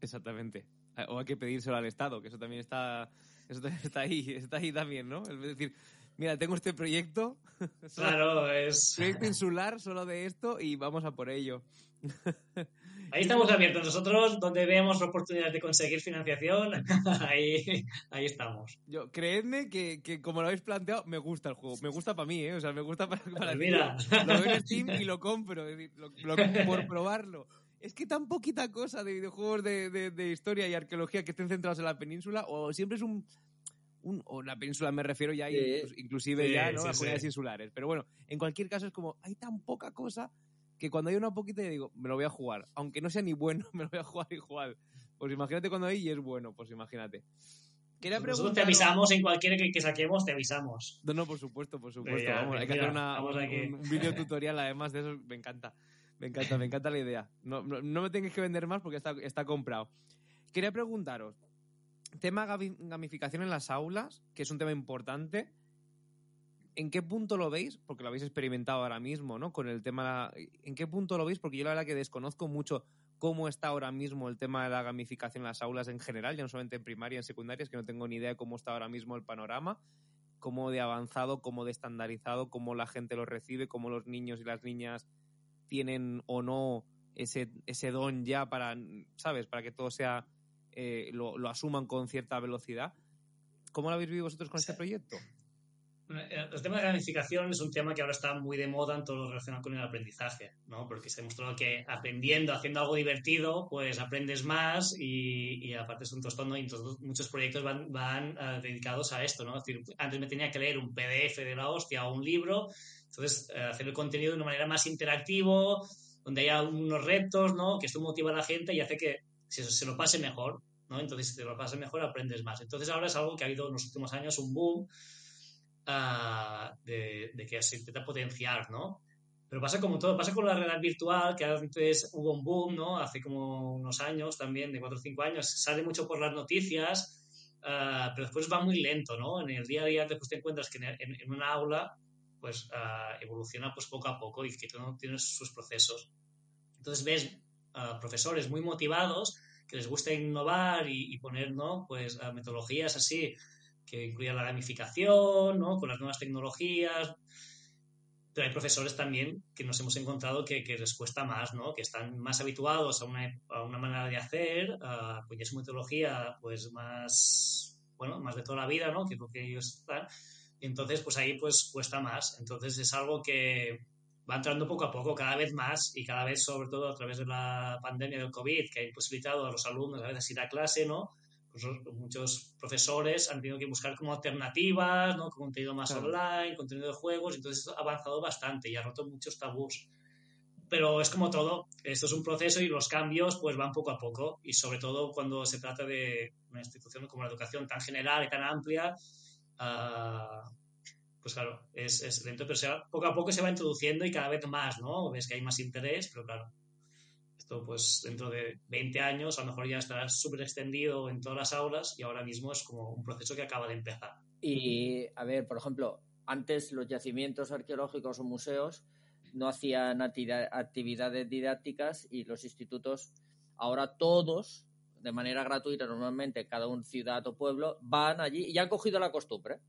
Exactamente. O hay que pedírselo al Estado, que eso también está, eso también está ahí, está ahí también, ¿no? Es decir, mira, tengo este proyecto, Claro, es. proyecto insular solo de esto y vamos a por ello. Ahí estamos abiertos. Nosotros, donde vemos oportunidades de conseguir financiación, ahí, ahí estamos. Yo, creedme que, que como lo habéis planteado, me gusta el juego. Me gusta para mí, ¿eh? O sea, me gusta para, para Pues ti. mira. Lo veo en Steam y lo compro, es decir, lo- lo- por probarlo. Es que tan poquita cosa de videojuegos de, de- de historia y arqueología que estén centrados en la península, o siempre es un... un- o la península me refiero ya, Sí. inclus- inclusive Sí, ya, ¿no? sí, Las comunidades insulares. Pero bueno, en cualquier caso es como, hay tan poca cosa que cuando hay una poquita yo digo, me lo voy a jugar. Aunque no sea ni bueno, me lo voy a jugar igual. Pues imagínate cuando hay y es bueno, pues imagínate. Nosotros te avisamos en cualquier que, que saquemos, te avisamos. no, no, por supuesto, por supuesto. Vamos, hay que hacer una- un, un- vídeo tutorial además de eso. Me encanta. Me encanta, me encanta la idea. No, no, no me tengáis que vender más porque está, está comprado. Quería preguntaros, tema gamificación en las aulas, que es un tema importante. ¿En qué punto lo veis? Porque lo habéis experimentado ahora mismo, ¿no? Con el tema... ¿En qué punto lo veis? Porque yo la verdad que desconozco mucho cómo está ahora mismo el tema de la gamificación en las aulas en general, ya no solamente en primaria en secundaria, es que no tengo ni idea de cómo está ahora mismo el panorama, cómo de avanzado, cómo de estandarizado, cómo la gente lo recibe, cómo los niños y las niñas tienen o no ese, ese don ya para, ¿sabes? Para que todo sea, eh, lo, lo asuman con cierta velocidad. ¿Cómo lo habéis vivido vosotros con este proyecto? El tema de gamificación es un tema que ahora está muy de moda en todo lo relacionado con el aprendizaje, ¿no? Porque se ha demostrado que aprendiendo, haciendo algo divertido, pues aprendes más y, y aparte es un tostón, ¿no? Y entonces muchos proyectos van, van eh, dedicados a esto, ¿no? Es decir, antes me tenía que leer un PDF de la hostia o un libro, entonces eh, hacer el contenido de una manera más interactivo, donde haya unos retos, ¿no? Que esto motiva a la gente y hace que se, se lo pase mejor, ¿no? Entonces, si te lo pase mejor, aprendes más. Entonces, ahora es algo que ha habido en los últimos años un boom ah, de, de que se intenta potenciar, ¿no? Pero pasa como todo, pasa con la realidad virtual, que antes hubo un boom, ¿no? Hace como unos años también, de 4 o 5 años, sale mucho por las noticias, ah, pero después va muy lento, ¿no? En el día a día después te encuentras que en, en- en una aula pues ah, evoluciona pues poco a poco y que todo tiene sus procesos. Entonces ves ah, profesores muy motivados que les gusta innovar y, poner, ¿no? Pues metodologías así que incluyan la gamificación, ¿no? Con las nuevas tecnologías. Pero hay profesores también que nos hemos encontrado que, que les cuesta más, ¿no? Que están más habituados a una, a una manera de hacer, a, pues ya su metodología pues más, bueno, más de toda la vida, ¿no? Que es lo que ellos están. Y entonces, pues ahí pues cuesta más. Entonces es algo que, va entrando poco a poco, cada vez más y cada vez, sobre todo a través de la pandemia del COVID, que ha imposibilitado a los alumnos a veces ir a clase, ¿no? Pues muchos profesores han tenido que buscar como alternativas, ¿no? Contenido más online, contenido de juegos, entonces ha avanzado bastante y ha roto muchos tabús. Pero es como todo, esto es un proceso y los cambios pues van poco a poco y sobre todo cuando se trata de una institución como la educación tan general y tan amplia, uh, pues claro, es, es lento, pero poco a poco se va introduciendo y cada vez más, ¿no? Ves que hay más interés, pero claro, esto pues dentro de 20 años a lo mejor ya estará súper extendido en todas las aulas y ahora mismo es como un proceso que acaba de empezar. Y, a ver, por ejemplo, antes los yacimientos arqueológicos o museos no hacían actividades didácticas y los institutos, ahora todos, de manera gratuita, normalmente cada un ciudad o pueblo, van allí y ya han cogido la costumbre.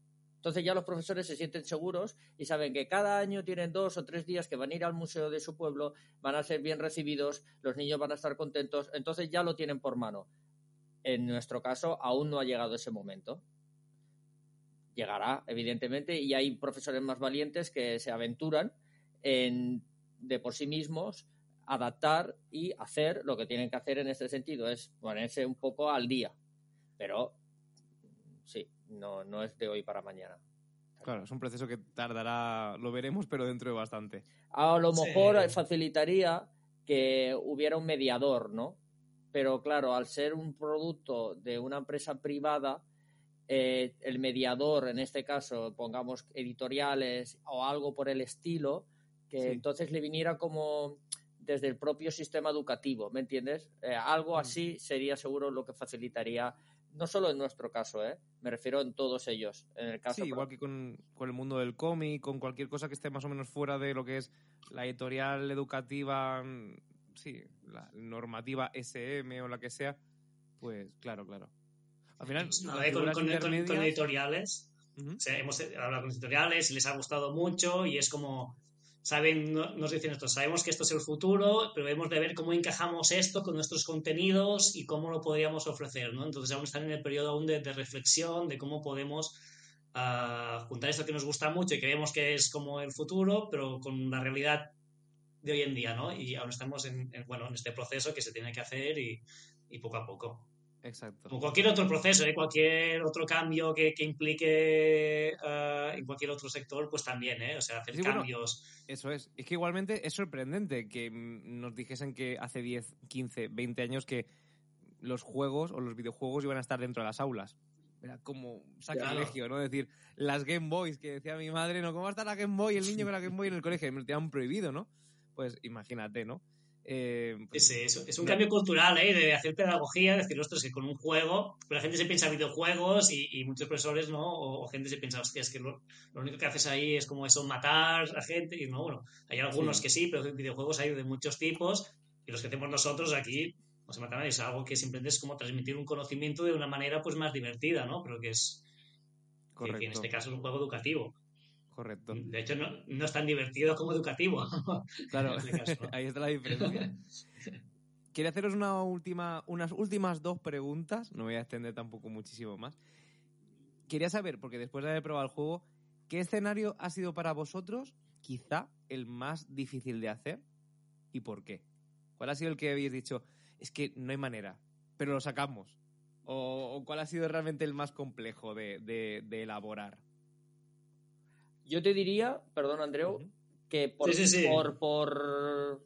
Entonces ya los profesores se sienten seguros y saben que cada año tienen dos o tres días que van a ir al museo de su pueblo, van a ser bien recibidos, los niños van a estar contentos, entonces ya lo tienen por mano. En nuestro caso aún no ha llegado ese momento. Llegará, evidentemente, y hay profesores más valientes que se aventuran en, de por sí mismos, adaptar y hacer lo que tienen que hacer en este sentido, es ponerse un poco al día. Pero sí, no, no es de hoy para mañana. Claro, es un proceso que tardará, lo veremos, pero dentro de bastante. A lo mejor facilitaría que hubiera un mediador, ¿no? Pero claro, al ser un producto de una empresa privada, eh, el mediador, en este caso, pongamos editoriales o algo por el estilo, que entonces le viniera como desde el propio sistema educativo, ¿me entiendes? Eh, algo mm. así sería seguro lo que facilitaría no solo en nuestro caso, ¿eh? me refiero en todos ellos. En el caso, sí, igual que con, el mundo del cómic, con cualquier cosa que esté más o menos fuera de lo que es la editorial educativa, mm, sí, la normativa SM o la que sea, pues claro, claro. Al final, con, editoriales, hemos hablado con editoriales y les ha gustado mucho y es como saben, nos dicen esto, sabemos que esto es el futuro, pero debemos de ver cómo encajamos esto con nuestros contenidos y cómo lo podríamos ofrecer, ¿no? Entonces aún están en el periodo aún de, reflexión de cómo podemos uh, juntar esto que nos gusta mucho y que que es como el futuro, pero con la realidad de hoy en día, ¿no? Y aún estamos en, bueno, en este proceso que se tiene que hacer y, y poco a poco. Exacto. Como cualquier otro proceso, ¿eh? cualquier otro cambio que, que implique uh, en cualquier otro sector, pues también, ¿eh? O sea, hacer cambios. eso es. Es que igualmente es sorprendente que nos dijesen que hace 10, 15, 20 años que los juegos o los videojuegos iban a estar dentro de las aulas. Era como sacrilegio, ¿no? Es decir, las Game Boys, que decía mi madre, ¿no? ¿Cómo va a estar la Game Boy, el niño con la Game Boy en el colegio? Me lo tenían prohibido, ¿no? Pues imagínate, ¿no? Eh, pues, es, un cambio cultural ¿eh? de hacer pedagogía, decir, ostras, que con un juego, la gente se piensa en videojuegos y, muchos profesores, ¿no? O, gente se piensa, hostia, es que lo, único que haces ahí es como eso, matar a gente, y no, bueno, hay algunos que sí, pero videojuegos hay de muchos tipos, y los que hacemos nosotros aquí, no se matan es algo que simplemente es como transmitir un conocimiento de una manera pues más divertida, ¿no? Pero que es, que en este caso es un juego educativo. Correcto. De hecho, no, no es tan divertido como educativo. Claro, ahí está la diferencia. Quería haceros una última, unas últimas dos preguntas. No voy a extender tampoco muchísimo más. Quería saber, porque después de haber probado el juego, ¿qué escenario ha sido para vosotros quizá el más difícil de hacer y por qué? ¿Cuál ha sido el que habéis dicho? Es que no hay manera, pero lo sacamos. ¿O, cuál ha sido realmente el más complejo de, de elaborar? Yo te diría, perdón Andreu, que por, Por,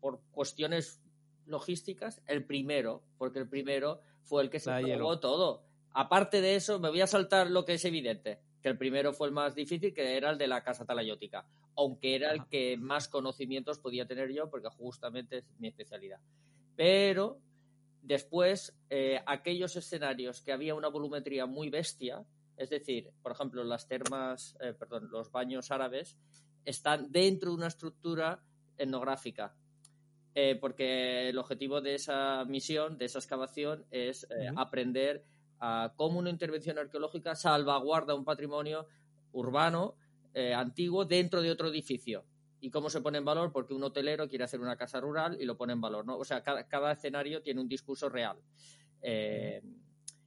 por, cuestiones logísticas, el primero, porque el primero fue el que se probó todo. Aparte de eso, me voy a saltar lo que es evidente, que el primero fue el más difícil, que era el de la casa talayótica, aunque era el que más conocimientos podía tener yo, porque justamente es mi especialidad. Pero después, eh, aquellos escenarios que había una volumetría muy bestia, es decir, por ejemplo, las termas, eh, perdón, los baños árabes están dentro de una estructura etnográfica. eh, porque el objetivo de esa misión, de esa excavación, es eh, aprender a cómo una intervención arqueológica salvaguarda un patrimonio urbano antiguo dentro de otro edificio. Y cómo se pone en valor, porque un hotelero quiere hacer una casa rural y lo pone en valor, ¿no? O sea, cada, cada escenario tiene un discurso real. Eh,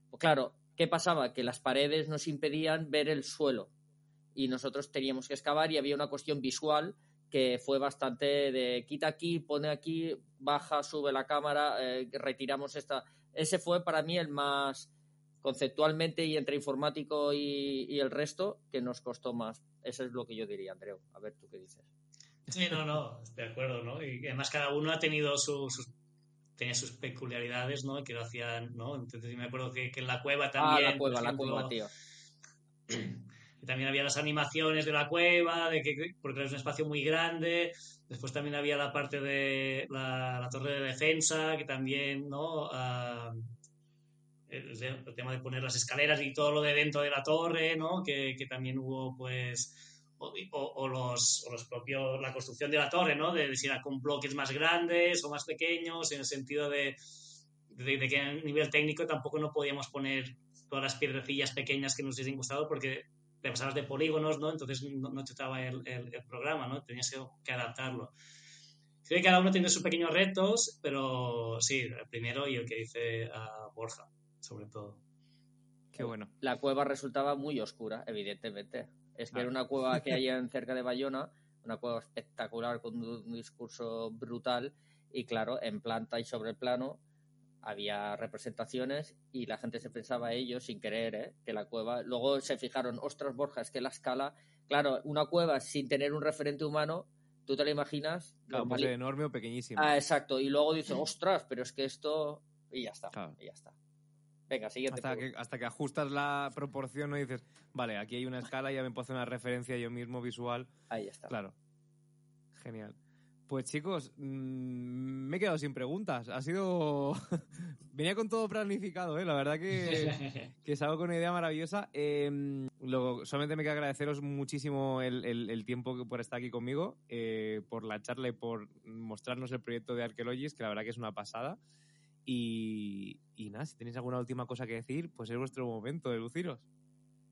pues claro, ¿qué pasaba? Que las paredes nos impedían ver el suelo y nosotros teníamos que excavar y había una cuestión visual que fue bastante de quita aquí, pone aquí, baja, sube la cámara, eh, retiramos esta. Ese fue para mí el más conceptualmente y entre informático y, el resto que nos costó más. Eso es lo que yo diría, Andreu. A ver tú qué dices. Sí, no, no, de acuerdo, ¿no? Y además cada uno ha tenido su- sus tenía sus peculiaridades, ¿no? Que lo hacían, ¿no? Entonces yo me acuerdo que, que en la cueva Ah, también. la cueva, la cueva, tío. y también había las animaciones de la cueva, de que, porque es un espacio muy grande. Después también había la parte de la, la torre de defensa, que también, ¿no? Ah, el, el tema de poner las escaleras y todo lo de dentro de la torre, ¿no? Que, que también hubo, pues, o, o- los, o los propios, la construcción de la torre, ¿no? De, de si era con bloques más grandes o más pequeños, en el sentido de, de, de que a nivel técnico tampoco no podíamos poner todas las piedrecillas pequeñas que nos hubiesen gustado porque te pasabas de polígonos, ¿no? Entonces no, no te daba el, el- el programa, ¿no? Tenías que, que adaptarlo. Sí, cada uno tiene sus pequeños retos, pero sí, el primero y el que dice a Borja, sobre todo. Qué bueno. La cueva resultaba muy oscura, evidentemente. Es que era una cueva que hay en cerca de Bayona, una cueva espectacular con un, discurso brutal y claro, en planta y sobre el plano había representaciones y la gente se pensaba ellos sin querer ¿eh? que la cueva luego se fijaron ostras Borja es que la escala claro una cueva sin tener un referente humano tú te la imaginas Claro, Normali- puede ser enorme o pequeñísimo. ah exacto y luego dices ostras pero es que esto y ya está Claro. y ya está venga siguiente Hasta que, hasta que ajustas la proporción, ¿no? Y dices, vale, aquí hay una escala, ya me puedo hacer una referencia yo mismo visual. ahí está Claro. Genial. Pues chicos, mm, me he quedado sin preguntas. Ha sido... Venía con todo planificado, ¿eh? La verdad que, que es algo con una idea maravillosa. Eh, lo- solamente me queda agradeceros muchísimo el, el- el tiempo que- por estar aquí conmigo, eh, por la charla y por mostrarnos el proyecto de Arqueologist, que la verdad que es una pasada. Y, nada, si tenéis alguna última cosa que decir, pues es vuestro momento de luciros.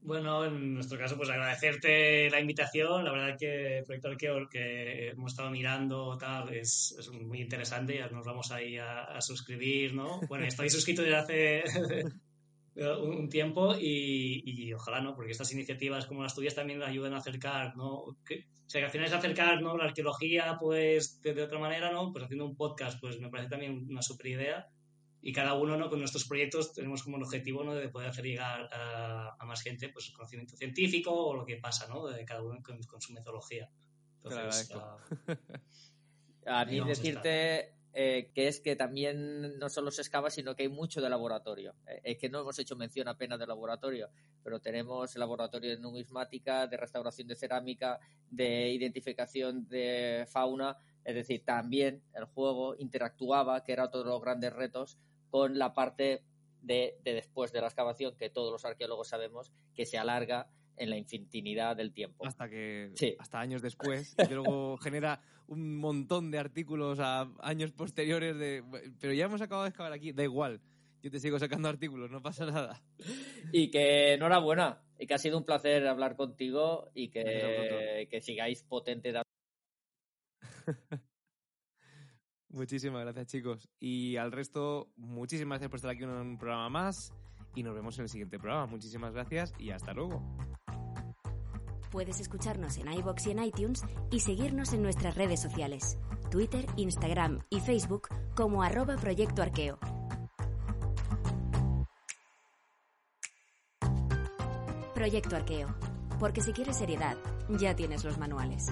Bueno, en nuestro caso, pues agradecerte la invitación. La verdad que el proyecto Arqueo que hemos estado mirando tal es, muy interesante. Ya nos vamos ahí a, suscribir, ¿no? Bueno, estoy suscrito desde hace un, tiempo y, y ojalá, ¿no? Porque estas iniciativas como las tuyas también ayudan a acercar, ¿no? Que, o sea, que al final es acercar, ¿no? La arqueología, pues, de, de otra manera, ¿no? Pues haciendo un podcast, pues me parece también una super idea y cada uno ¿no? con nuestros proyectos tenemos como un objetivo ¿no? de poder hacer llegar a, a más gente pues conocimiento científico o lo que pasa ¿no? de cada uno con, con su metodología entonces agradezco. ah, A mí decirte eh, que es que también no solo se excava, sino que hay mucho de laboratorio. Eh, es que no hemos hecho mención apenas de laboratorio, pero tenemos laboratorio de numismática, de restauración de cerámica, de identificación de fauna. Es decir, también el juego interactuaba, que era otro de los grandes retos, con la parte de, de después de la excavación, que todos los arqueólogos sabemos que se alarga en la infinidad del tiempo. hasta que Sí. hasta años después y luego genera un montón de artículos a años posteriores de pero ya hemos acabado de excavar aquí da igual yo te sigo sacando artículos no pasa nada Y que enhorabuena, y que ha sido un placer hablar contigo y que, que sigáis potente. muchísimas gracias chicos y al resto muchísimas gracias por estar aquí en un programa más y nos vemos en el siguiente programa muchísimas gracias y hasta luego Puedes escucharnos en iBox y en iTunes y seguirnos en nuestras redes sociales, Twitter, Instagram y Facebook como arroba Proyecto Arqueo. Proyecto Arqueo. Porque si quieres seriedad, ya tienes los manuales.